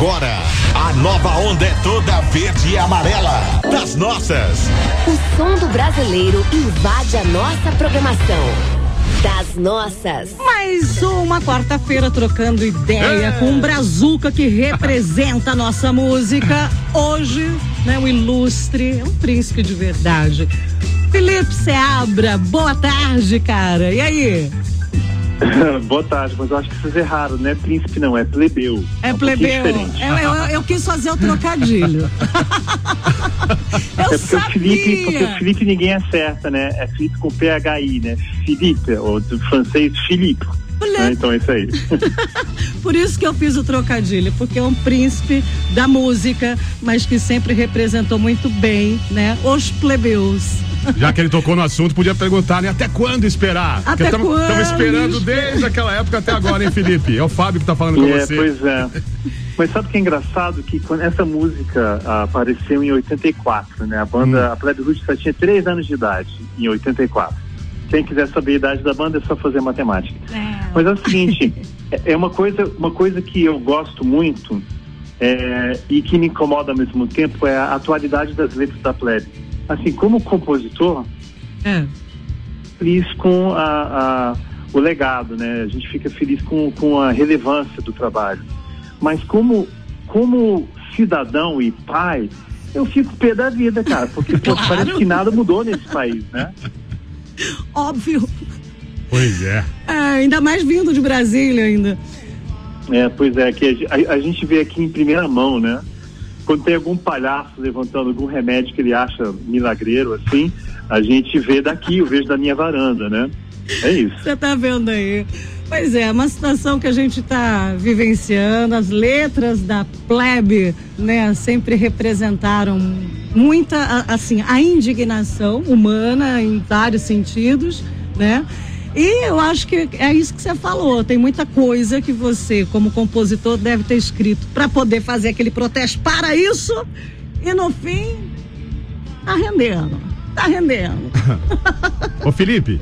agora, a nova onda é toda verde e amarela. Das nossas. O som do brasileiro invade a nossa programação. Das nossas. Mais uma quarta-feira trocando ideia É. com um brazuca que representa a nossa música. Hoje, né, o ilustre, é um príncipe de verdade. Felipe Seabra, boa tarde, cara. E aí? Boa tarde, mas eu acho que vocês erraram, não é príncipe não, é plebeu. É um pouquinho plebeu. Eu, eu- eu quis fazer o trocadilho. eu É porque sabia. o Felipe, porque o Felipe ninguém acerta, né? É Felipe com PHI, né? Felipe, ou do francês Philippe. Olha. Né? Então é isso aí. Por isso que eu fiz o trocadilho, porque é um príncipe da música, mas que sempre representou muito bem, né, os plebeus. Já que ele tocou no assunto, podia perguntar, né? Até quando esperar? Até Estamos quando esperando desde aquela época até agora, hein, Felipe? É o Fábio que tá falando com É, você. pois é. Mas sabe o que é engraçado? Que quando essa música ah, apareceu em 84, né? A banda, Hum. a Plebe Rude só tinha 3 anos de idade, em 84. Quem quiser saber a idade da banda é só fazer matemática. Mas é o seguinte, é- é uma coisa, uma coisa que eu gosto muito é, e que me incomoda ao mesmo tempo é a atualidade das letras da Plebe. Assim, como compositor, É. feliz com a, a- o legado, né? A gente fica feliz com, com a relevância do trabalho. Mas como, como cidadão e pai, eu fico pé da vida, cara, porque pô, Claro. parece que nada mudou nesse país, né? Óbvio. Pois é. É, ainda mais vindo de Brasília ainda. É, pois é, que a, a gente vê aqui em primeira mão, né? Quando tem algum palhaço levantando algum remédio que ele acha milagreiro, assim, a gente vê daqui, eu vejo da minha varanda, né? É isso. Você tá vendo aí. Pois é, uma situação que a gente está vivenciando, as letras da plebe, né, sempre representaram muita, assim, a indignação humana em vários sentidos, né? E eu acho que é isso que você falou, tem muita coisa que você, como compositor, deve ter escrito para poder fazer aquele protesto para isso e no fim tá rendendo, tá rendendo. Ô, Felipe,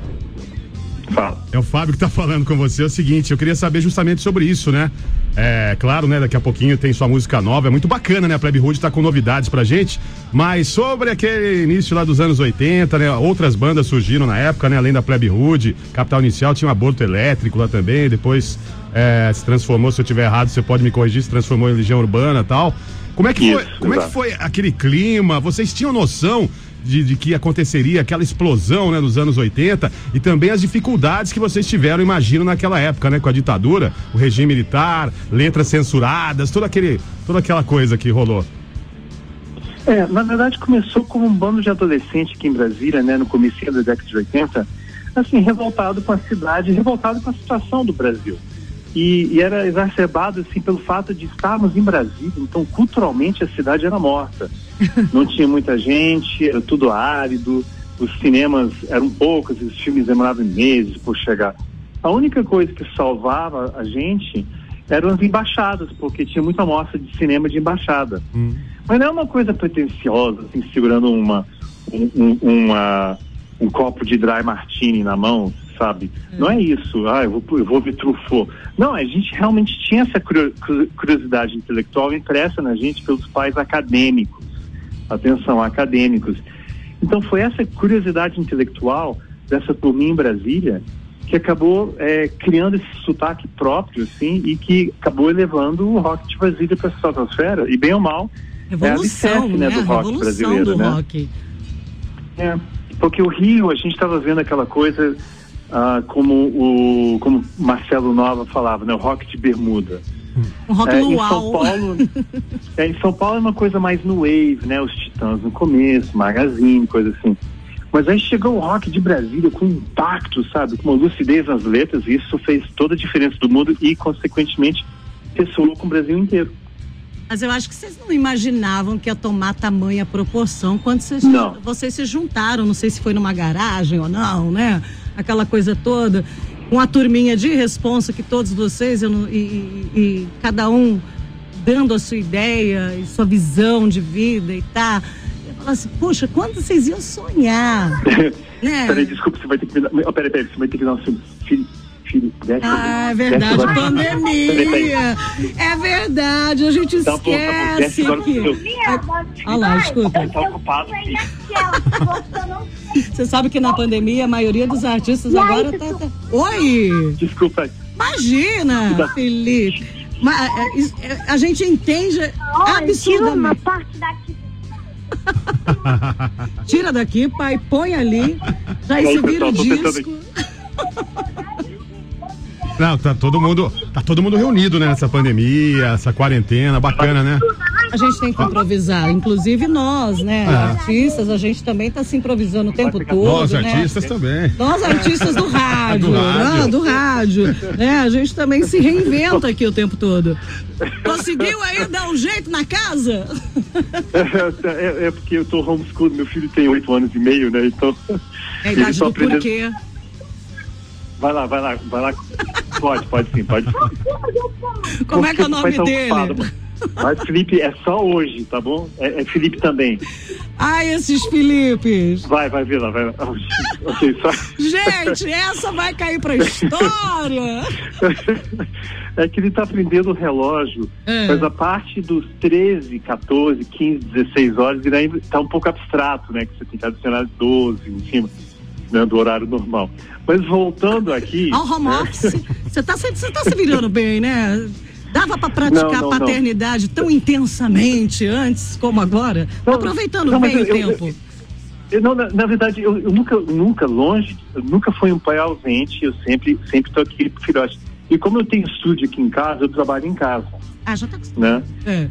Fala. é o Fábio que tá falando com você. É o seguinte, eu queria saber justamente sobre isso, né? É, claro, né? Daqui a pouquinho tem sua música nova. É muito bacana, né? A Plebe Hood tá com novidades pra gente. Mas sobre aquele início lá dos anos 80, né? Outras bandas surgiram na época, né? Além da Plebe Hood, Capital Inicial tinha um aborto elétrico lá também. Depois é, se transformou, se eu tiver errado, você pode me corrigir, se transformou em Legião Urbana e tal. Como é que foi? Isso, Como é que foi aquele clima? Vocês tinham noção de, de que aconteceria aquela explosão, né, nos anos 80 e também as dificuldades que vocês tiveram, imagino, naquela época, né, com a ditadura, o regime militar, letras censuradas, toda aquele, toda aquela coisa que rolou. É, na verdade começou como um bando de adolescente aqui em Brasília, né, no começo da década de 80, assim, revoltado com a cidade, revoltado com a situação do Brasil. E, e era exacerbado, assim, pelo fato de estarmos em Brasília, então culturalmente a cidade era morta. Não tinha muita gente, era tudo árido, os cinemas eram poucos, os filmes demoravam meses por chegar. A única coisa que salvava a gente eram as embaixadas, porque tinha muita mostra de cinema de embaixada. Mas não é uma coisa pretensiosa, assim, segurando uma, um, um, uma- um copo de dry martini na mão, sabe? Não é isso, ah, eu vou, eu vou ver Truffaut. Não, a gente realmente tinha essa curio- cu- curiosidade intelectual impressa na gente pelos pais acadêmicos. Atenção, acadêmicos. Então foi essa curiosidade intelectual dessa turminha em Brasília que acabou é, criando esse sotaque próprio, assim, e que acabou elevando o rock de Brasília para a estratosfera. E bem ou mal, Revolução, é alicerce, né? né, do rock Revolução brasileiro, do né? rock. É, porque o Rio, a gente estava vendo aquela coisa ah, como o como Marcelo Nova falava, né, o rock de bermuda. Um rock É, em. São Paulo, é, em São Paulo é uma coisa mais no wave, né, os Titãs no começo, Magazine, coisa assim. Mas aí chegou o rock de Brasília com impacto, sabe, com uma lucidez nas letras, e isso fez toda a diferença do mundo e, consequentemente, ressoou com o Brasil inteiro. Mas eu acho que vocês não imaginavam que ia tomar tamanha proporção quando vocês, vocês se juntaram. Não sei se foi numa garagem ou não, né? Aquela coisa toda. Com a turminha de responsa que todos vocês eu não- e, e- e cada um dando a sua ideia e sua visão de vida e tá. Eu falo assim, poxa, quando vocês iam sonhar? né? Peraí, desculpa, você vai ter que me dar. Oh, peraí, peraí, você vai ter que dar um segundo. Fi- filho. Desce, ah, é verdade, desce pandemia. É verdade, a gente Tá bom, tá bom, desce esquece que. pro Olha lá, escuta. Tá ocupado, filho. Você sabe que na pandemia a maioria dos artistas agora tá. tá- Oi! Desculpa. Imagina, Felipe. Ma- é, is- é, A gente entende Olha, tira uma absurdamente. parte daqui. Tira daqui, pai, põe ali. Já aí, se vira o disco. Não, tá todo mundo, tá todo mundo reunido, né, nessa pandemia, essa quarentena, bacana, né? A gente tem que improvisar, inclusive nós, né? É. Artistas, a gente também tá se improvisando o tempo todo. Nós, né? artistas também. Nós, artistas do rádio, Do rádio. né? do rádio, né? A gente também se reinventa aqui o tempo todo. Conseguiu aí dar um jeito na casa? É, é- é porque eu tô homeschool, meu filho tem oito anos e meio, né? Então. É a idade do aprendendo- porquê. Vai lá, vai lá, vai lá. Pode, pode sim, pode sim. Como é que é o nome dele? ocupado. Mas Felipe é só hoje, tá bom? É, é Felipe também. Ai, esses Filipes. Vai, vai ver lá, vai lá. Ok, só. Gente, essa vai cair pra história. É que ele tá aprendendo o relógio, É. mas a parte dos 13, 14, 15, 16 horas, ele ainda tá um pouco abstrato, né? Que você tem que adicionar 12 em cima né, do horário normal. Mas voltando aqui. Ao home office. Você tá, tá se virando bem, né? Dava pra praticar Não, não, a paternidade tão intensamente antes como agora? Não, aproveitando não, bem eu- o eu- tempo. Eu, não, na, na verdade, eu, eu nunca, nunca longe, eu nunca fui um pai ausente, eu sempre, sempre tô aqui pro filhote. E como eu tenho estúdio aqui em casa, eu trabalho em casa, Ah, já tá acostumado. né? É.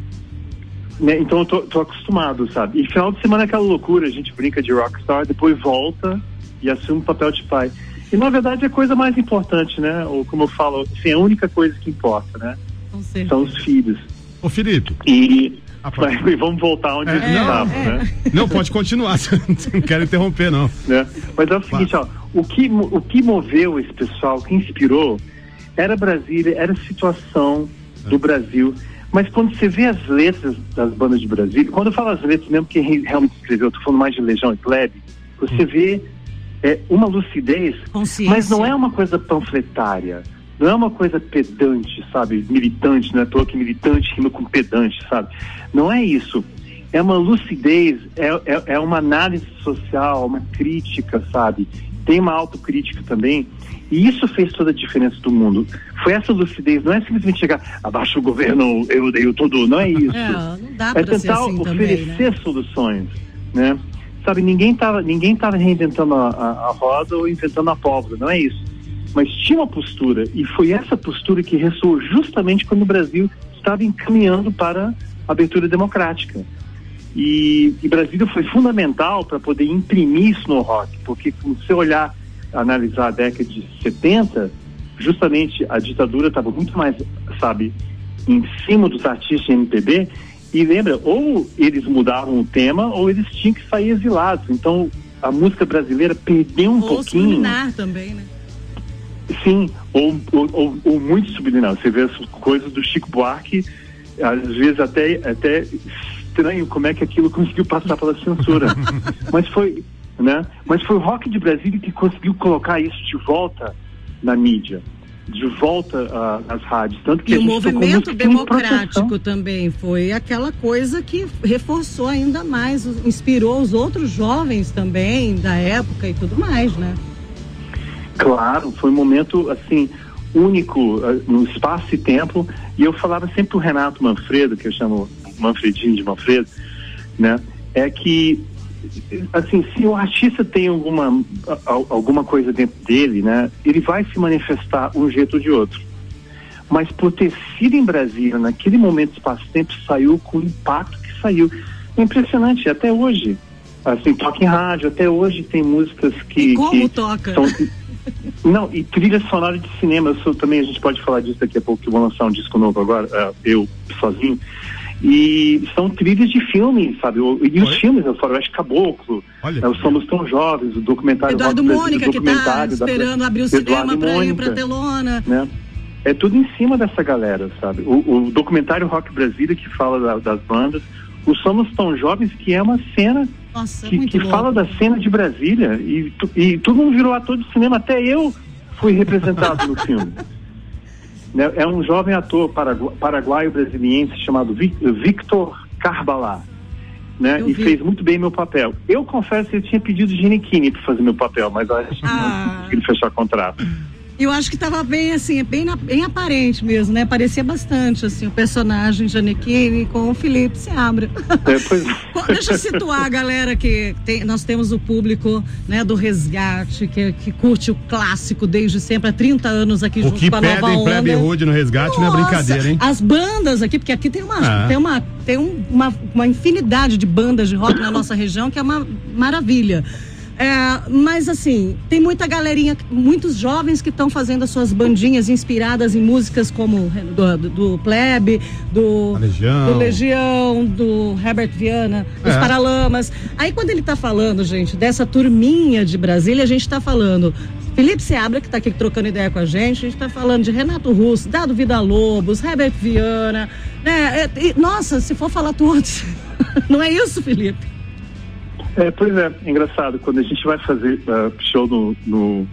Né, Então eu tô, tô acostumado, sabe? E final de semana é aquela loucura, a gente brinca de rockstar, depois volta e assume o papel de pai. E na verdade é a coisa mais importante, né? Ou como eu falo, assim, é a única coisa que importa, né? São os filhos. Ô, Felipe. E Ah, mas, vamos voltar onde É, a gente não, estava, é. né? Não, pode continuar. Não quero interromper, não. né? Mas é o seguinte, ó, o que, o que moveu esse pessoal, o que inspirou, era Brasília, era a situação do Brasil. Mas quando você vê as letras das bandas de Brasília, quando eu falo as letras mesmo que re- realmente escreveu, eu tô falando mais de Legião e Plebe, você vê é, uma lucidez, mas não é uma coisa panfletária. Não é uma coisa pedante, sabe? Militante, não é toa que militante rima com pedante, sabe? Não é isso. É uma lucidez, é, é, é uma análise social, uma crítica, sabe? Tem uma autocrítica também. E isso fez toda a diferença do mundo. Foi essa lucidez, não é simplesmente chegar, abaixo o governo, eu odeio tudo. Não é isso. É, não dá é tentar assim também, oferecer né? soluções, né? Sabe, ninguém estava ninguém tava reinventando a, a, a roda ou inventando a pólvora, não é isso. Mas tinha uma postura, e foi essa postura que ressoou justamente quando o Brasil estava encaminhando para a abertura democrática. E, e Brasília foi fundamental para poder imprimir isso no rock, porque se você olhar, analisar a década de 70, justamente a ditadura estava muito mais, sabe, em cima dos artistas de MPB, e lembra, ou eles mudavam o tema, ou eles tinham que sair exilados. Então, a música brasileira perdeu um Ou pouquinho. subliminar também, né? Sim, ou, ou, ou, ou muito subliminar. Você vê as coisas do Chico Buarque, às vezes até, até estranho como é que aquilo conseguiu passar pela censura. Mas foi, né? Mas foi o rock de Brasília que conseguiu colocar isso de volta na mídia, de volta ah, nas rádios. Tanto que E o movimento democrático também foi aquela coisa que reforçou ainda mais, inspirou os outros jovens também da época e tudo mais, né? Claro, foi um momento assim único eh, no espaço e tempo. E eu falava sempre pro Renato Manfredo, que eu chamo Manfredinho de Manfredo, né? É que assim, se o artista tem alguma alguma coisa dentro dele, né? Ele vai se manifestar um jeito ou de outro. Mas por ter sido em Brasília, naquele momento espaço-tempo, saiu com o impacto que saiu. É impressionante, até hoje. Assim, toca em rádio, até hoje tem músicas que. E como que toca? são- não, e trilha sonora de cinema, eu sou também, a gente pode falar disso daqui a pouco, que eu vou lançar um disco novo agora, eh, eu sozinho. E são trilhas de filmes, sabe? O- E os Oi? filmes, o Faroeste Caboclo, Olha. eh, os Somos Tão Jovens, o documentário Eduardo Rock Mônica, o que tá documentário da- esperando abrir o Eduardo cinema pra ir pra telona. né? É tudo em cima dessa galera, sabe? O, o documentário Rock Brasília, que fala da- das bandas, o Somos Tão Jovens, que é uma cena Nossa, que, que fala da cena de Brasília e, e todo mundo virou ator de cinema, até eu fui representado no filme. Né, É um jovem ator paragu- paraguaio-brasiliense chamado Vi- Victor Carbalá. Né, Eu e vi. fez muito bem meu papel. Eu confesso que eu tinha pedido Ginequini para fazer meu papel, mas acho que Ah. não consegui fechar contrato. Eu acho que estava bem assim, bem, na- bem aparente mesmo, né? Parecia bastante assim o personagem Janequine com o Felipe Seabra. É, pois- Bom, Deixa eu situar a galera que tem, nós temos o público né, do resgate, que, que curte o clássico desde sempre, há 30 anos aqui O junto que com a nova pedem Plebe onda. Hood no resgate não é Nossa, brincadeira, hein? As bandas aqui, porque aqui tem uma, Ah. tem uma, tem um- uma, uma infinidade de bandas de rock na nossa região, que é uma maravilha. É, mas assim, tem muita galerinha, muitos jovens que estão fazendo as suas bandinhas inspiradas em músicas como do, do, do Plebe, do Legião. do Legião, do Herbert Viana, dos É. Paralamas. Aí quando ele tá falando, gente, dessa turminha de Brasília, a gente tá falando Felipe Seabra, que tá aqui trocando ideia com a gente, a gente tá falando de Renato Russo, Dado Vida Lobos, Herbert Viana, né? É, e, nossa, se for falar todos. Não é isso, Felipe? É, pois é, engraçado, quando a gente vai fazer ah, show no, no,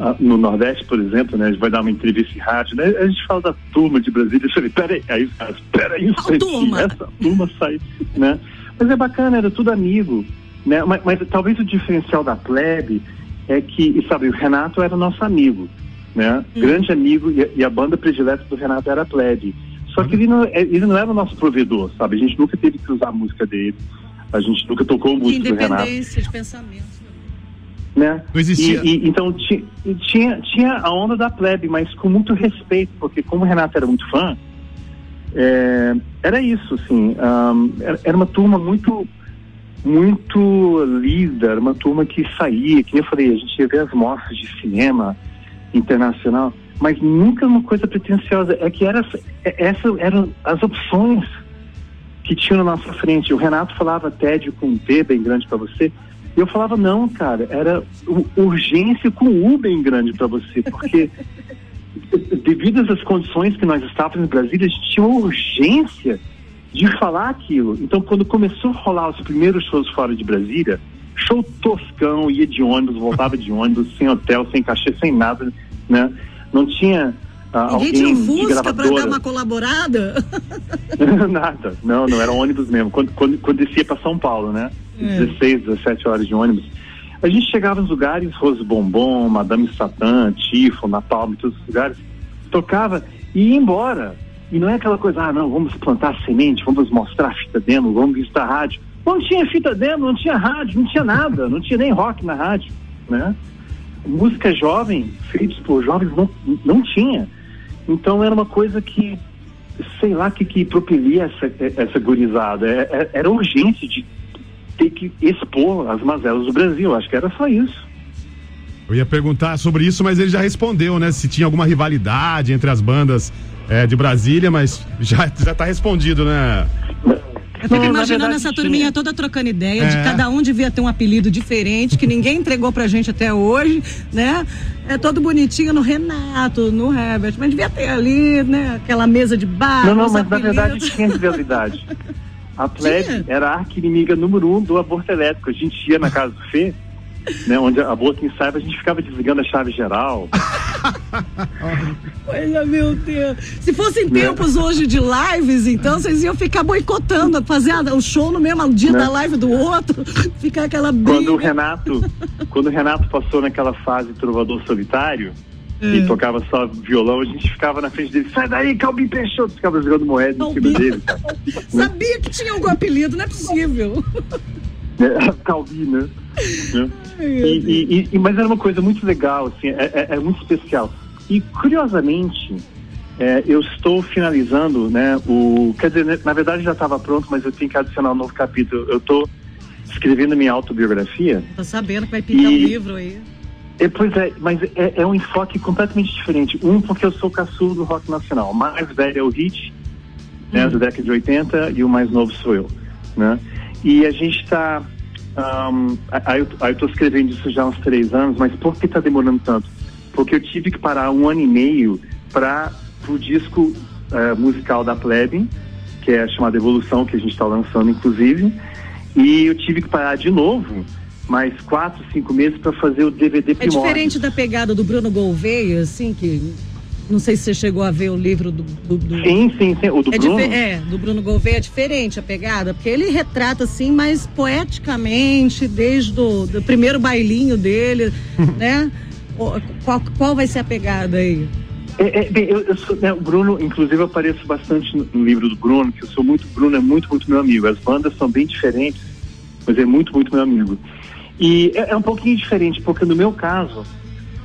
ah, no Nordeste, por exemplo, né, a gente vai dar uma entrevista em rádio, né, a gente fala da turma de Brasília, eu falei, peraí, aí peraí, Qual turma? essa turma sai, né, mas é bacana, era tudo amigo, né, mas, mas talvez o diferencial da plebe é que, e sabe, o Renato era nosso amigo, né, grande amigo, e, a- e a banda predileta do Renato era a plebe, só que ele não, é- ele não era o nosso provedor, sabe, a gente nunca teve que usar a música dele, a gente nunca tocou música do Renato independência de pensamento. né? Não existia- E, e- então ti- e tinha, tinha a onda da plebe, mas com muito respeito, porque como o Renato era muito fã, é, era isso, assim, ahn, era, era uma turma muito muito lida, era uma turma que saía, que eu falei, a gente ia ver as mostras de cinema internacional, mas nunca uma coisa pretensiosa, é que era, é- essas eram as opções que tinham na nossa frente. O Renato falava tédio com T bem grande para você. E eu falava, não, cara, era urgência com U bem grande para você, porque devido às condições que nós estávamos em Brasília, a gente tinha uma urgência de falar aquilo. Então, quando começou a rolar os primeiros shows fora de Brasília, show toscão, ia de ônibus, voltava de ônibus, sem hotel, sem cachê, sem nada, né? Não tinha Ninguém alguém Fusca para dar uma colaborada? Nada, não, não era ônibus mesmo. Quando, quando, quando descia para São Paulo, né? É. 16, 17 horas de ônibus. A gente chegava nos lugares, Rose Bombom, Madame Satã, Tifo, Napalm, todos os lugares, tocava e ia embora. E não é aquela coisa, ah, não, vamos plantar semente, vamos mostrar a fita demo, vamos visitar a rádio. Não tinha fita demo, não tinha rádio, não tinha nada, não tinha nem rock na rádio, né? Música jovem, feitos por jovens, não, não tinha. Então era uma coisa que, sei lá, que, que propelia essa, essa gurizada. É- é- Era urgente de ter que expor as mazelas do Brasil. Acho que era só isso. Eu ia perguntar sobre isso, mas ele já respondeu, né? Se tinha alguma rivalidade entre as bandas é, de Brasília, mas já, já tá respondido, né? Eu fico imaginando verdade, essa turminha tinha. toda trocando ideia, de É. cada um devia ter um apelido diferente, que ninguém entregou pra gente até hoje, né? É todo bonitinho no Renato, no Herbert, mas devia ter ali, né, aquela mesa de bar. não, não, mas na verdade apelidos. tinha rivalidade. A plebe era a arqui-inimiga número um do aborto elétrico. A gente ia na casa do Fê, né, onde aborto em saiba, a gente ficava desligando a chave geral. Olha, meu Deus. Se fossem Né? tempos hoje de lives, então, vocês iam ficar boicotando, fazer a- o show no mesmo dia Né? da live do outro, ficar aquela briga. Quando o Renato, quando o Renato passou naquela fase trovador solitário, É. e tocava só violão, a gente ficava na frente dele, sai daí, Calbi Peixoto, ficava jogando moeda em cima dele. Sabia que tinha algum apelido, não é possível. É, Calbi, né? E, e- e- mas era uma coisa muito legal, assim, é, é- é muito especial. E curiosamente, é, eu estou finalizando, né? O, quer dizer, né, na verdade já estava pronto, mas eu tenho que adicionar um novo capítulo. Eu estou escrevendo minha autobiografia. Tô sabendo que vai pintar um E- livro aí. É, pois é, mas é, é um enfoque completamente diferente. Um, porque eu sou caçulo do rock nacional. O mais velho é o Hit, né, da década de 80, e o mais novo sou eu. Né? E a gente está. Aí eu aí eu tô escrevendo isso já há uns três anos, mas por que está demorando tanto? Porque eu tive que parar um ano e meio para o disco eh, musical da Plebe, que é chamado Evolução, que a gente está lançando, inclusive. E eu tive que parar de novo mais quatro, cinco meses para fazer o DVD É Primórdios. diferente da pegada do Bruno Gouveia, assim, que não sei se você chegou a ver o livro do. do, do- Sim, sim, sim. O do é, Bruno. é, do Bruno Gouveia é diferente a pegada, porque ele retrata assim mais poeticamente, desde o do primeiro bailinho dele, né? Qual, qual vai ser a pegada aí? É, é, bem, eu, eu sou, né, o Bruno, inclusive, eu apareço bastante no, no livro do Bruno, que eu sou muito. Bruno é muito, muito meu amigo. As bandas são bem diferentes, mas é muito, muito meu amigo. E é, é um pouquinho diferente, porque no meu caso,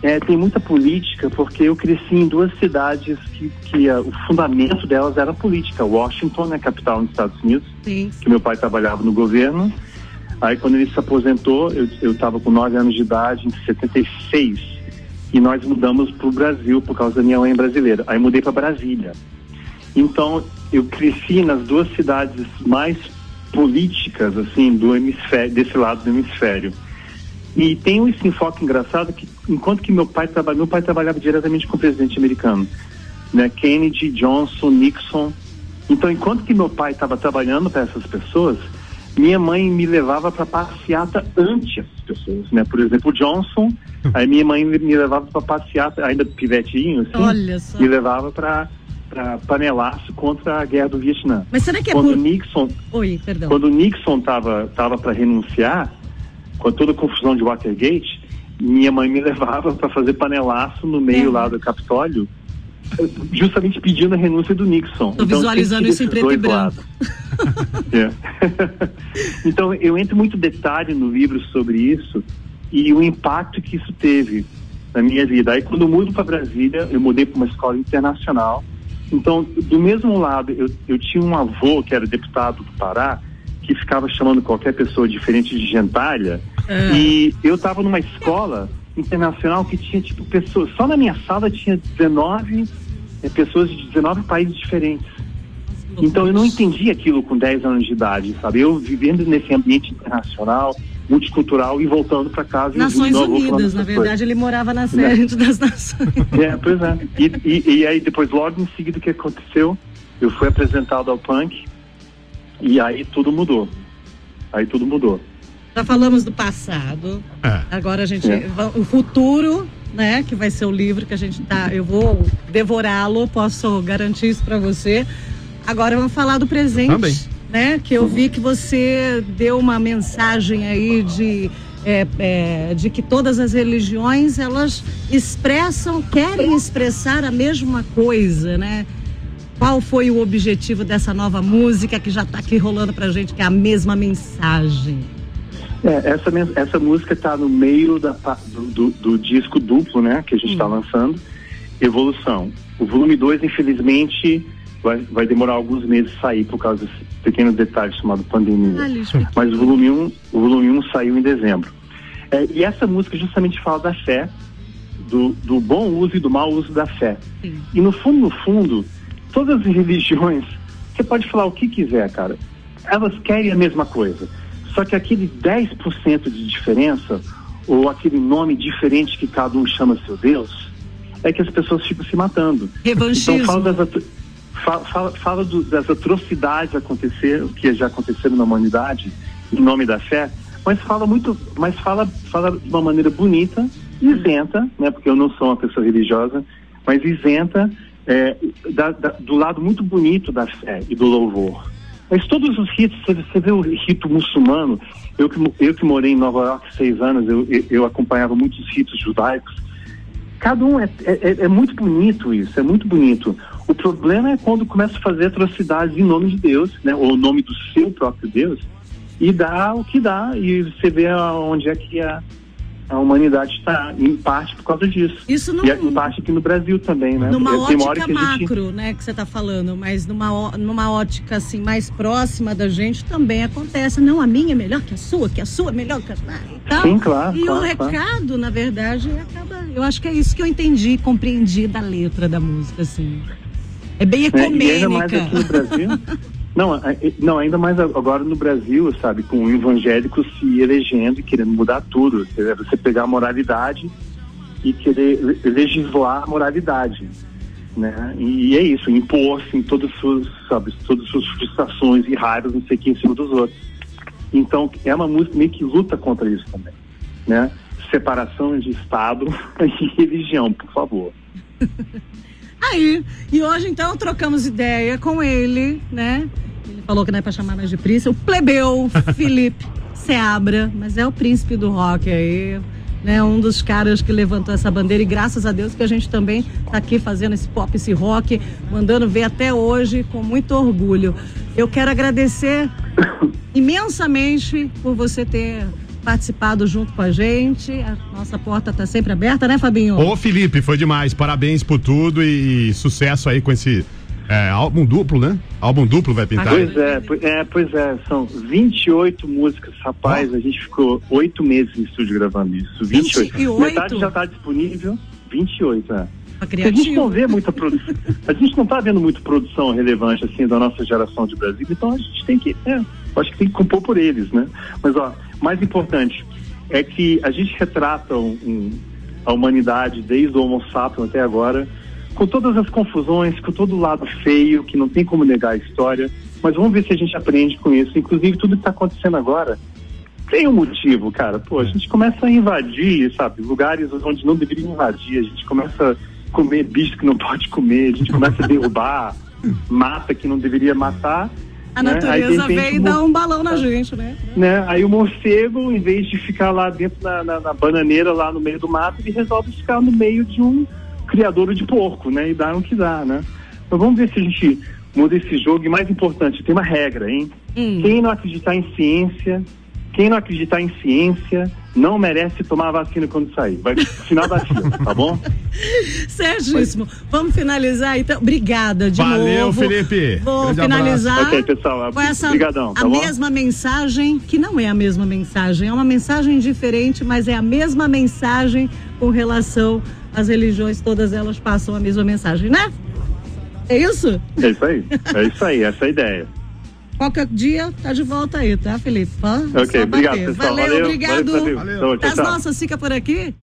é, tem muita política, porque eu cresci em duas cidades que, que ah, o fundamento delas era política. Washington, né, capital dos Estados Unidos, Sim. que meu pai trabalhava no governo. Aí, quando ele se aposentou, eu estava com 9 anos de idade, em 76, e nós mudamos para o Brasil por causa da minha mãe brasileira. Aí, mudei para Brasília. Então, eu cresci nas duas cidades mais políticas, assim, do hemisfério, desse lado do hemisfério. E tem esse enfoque engraçado que, enquanto que meu pai trabalhava, meu pai trabalhava diretamente com o presidente americano, né? Kennedy, Johnson, Nixon. Então, enquanto que meu pai estava trabalhando para essas pessoas, minha mãe me levava para passeata antes essas pessoas, né? Por exemplo, Johnson, aí minha mãe me levava para passeata, ainda pivetinho, assim, Olha só. me levava para para panelaço contra a guerra do Vietnã. Mas será que é Quando por. Nixon Oi, perdão. quando o Nixon estava tava para renunciar, com toda a confusão de Watergate, minha mãe me levava para fazer panelaço no meio É. lá do Capitólio, justamente pedindo a renúncia do Nixon. Tô visualizando sempre isso em preto e branco. É. então, eu entro muito detalhe no livro sobre isso e o impacto que isso teve na minha vida. Aí, quando eu mudo para Brasília, eu mudei para uma escola internacional. Então, do mesmo lado, eu, eu tinha um avô que era deputado do Pará, que ficava chamando qualquer pessoa diferente de gentalha. Ah. E eu estava numa escola internacional que tinha, tipo, pessoas. Só na minha sala tinha 19 eh, pessoas de 19 países diferentes. Então eu não entendi aquilo com 10 anos de idade, sabe? Eu vivendo nesse ambiente internacional, multicultural e voltando para casa. Nações Unidas, na verdade, ele morava na sede das Nações. coisas. É, pois é. E, e, e aí depois, logo em seguida, o que aconteceu? Eu fui apresentado ao punk e aí tudo mudou. Aí tudo mudou. Já falamos do passado. É. Agora a gente. É. O futuro, né? Que vai ser o livro que a gente tá. Eu vou devorá-lo, posso garantir isso para você. Agora vamos falar do presente. Também. Né? Que eu vi que você deu uma mensagem aí de. é, é, de que todas as religiões elas expressam, querem expressar a mesma coisa, né? Qual foi o objetivo dessa nova música que já está aqui rolando pra gente, que é a mesma mensagem? É, essa, essa música está no meio da, do, do- do disco duplo, né? Que a gente está lançando, Evolução. O volume 2, infelizmente, vai, vai demorar alguns meses a sair por causa desse pequeno detalhe chamado pandemia. Ah. Mas o volume 1 um, o volume um saiu em dezembro. É, e essa música justamente fala da fé, do, do bom uso e do mau uso da fé. Sim. E no fundo, no fundo, todas as religiões, você pode falar o que quiser, cara, elas querem a mesma coisa. Só que aquele 10% de diferença, ou aquele nome diferente que cada um chama seu Deus, é que as pessoas ficam se matando. Revanchismo. Então fala das, atro- fala, fala do- das atrocidades acontecer, que já aconteceram na humanidade em nome da fé, mas fala muito, mas fala, fala de uma maneira bonita, isenta, né? Porque eu não sou uma pessoa religiosa, mas isenta é, da- da- do lado muito bonito da fé e do louvor. Mas todos os ritos, você, vê o rito muçulmano, eu que, eu que morei em Nova York seis anos, eu, eu, acompanhava muitos ritos judaicos, Cada um é, é, é muito bonito isso, é muito bonito. O problema é quando começa a fazer atrocidades em nome de Deus, né? Ou em nome do seu próprio Deus, e dá o que dá, e você vê onde é que a, a humanidade está, em parte por causa disso. Isso não- E em parte aqui no Brasil também, né? Numa tem ótica que a gente- macro, né, que você está falando, mas numa, numa ótica assim mais próxima da gente também acontece. Não, a minha é melhor que a sua, que a sua é melhor que a tal. Sim, claro, E o claro, claro. recado, na verdade, acaba. Eu acho que é isso que eu entendi, compreendi da letra da música, assim. É bem É, e ainda mais ecumênica. aqui no Brasil. Não, não, ainda mais agora no Brasil, sabe, com o evangélico se elegendo e querendo mudar tudo. Você pegar a moralidade e querer le- legislar a moralidade. Né? E, é isso, impor assim, todas as suas, sabe, todas as suas frustrações e raivas, não sei o que, em cima dos outros. Então é uma música meio que luta contra isso também, né? Separação de Estado e religião, por favor. Aí, e hoje então trocamos ideia com ele, né? Ele falou que não é pra chamar mais de príncipe, o plebeu Felipe Seabra, mas é o príncipe do rock aí, né? Um dos caras que levantou essa bandeira e graças a Deus que a gente também tá aqui fazendo esse pop, esse rock, mandando ver até hoje com muito orgulho. Eu quero agradecer imensamente por você ter participado junto com a gente. A nossa porta está sempre aberta, né, Fabinho? Ô, Felipe, foi demais. Parabéns por tudo e sucesso aí com esse é, álbum duplo, né? Álbum duplo vai pintar. Pois é, pois é, pois é, são 28 músicas, rapaz. Oh. A gente ficou oito meses em estúdio gravando isso. 28. 28? Metade já está disponível. 28, é. A gente não vê muita produção. A gente não está vendo muita produção relevante assim da nossa geração de Brasil, então a gente tem que. É, acho que tem que compor por eles, né? Mas ó, mais importante é que a gente retrata um, um, a humanidade desde o Homo sapiens até agora, com todas as confusões, com todo o lado feio, que não tem como negar a história, mas vamos ver se a gente aprende com isso. Inclusive, tudo que está acontecendo agora tem um motivo, cara. Pô, a gente começa a invadir, sabe, lugares onde não deveria invadir, a gente começa a comer bicho que não pode comer, a gente começa a derrubar, mata que não deveria matar a né? natureza vem e dá um balão na gente, né? né? Aí o morcego, em vez de ficar lá dentro na, na, na, bananeira, lá no meio do mato, ele resolve ficar no meio de um criador de porco, né? E dá o que dá, né? Então vamos ver se a gente muda esse jogo. E mais importante, tem uma regra, hein? Hum. Quem não acreditar em ciência, quem não acreditar em ciência não merece tomar a vacina quando sair. Vai final da fila, tá bom? Certíssimo. Vamos finalizar então. Obrigada de Valeu, novo. Valeu, Felipe. Vou Grande finalizar ok, pessoal, com essa Obrigadão, tá a bom? mesma mensagem, que não é a mesma mensagem, é uma mensagem diferente, mas é a mesma mensagem com relação às religiões, todas elas passam a mesma mensagem, né? É isso? É isso aí. É isso aí, essa é a ideia. Qualquer dia tá de volta aí, tá, Felipe? ok, obrigado, pessoal. Valeu, valeu obrigado. Valeu, valeu. As nossas fica por aqui.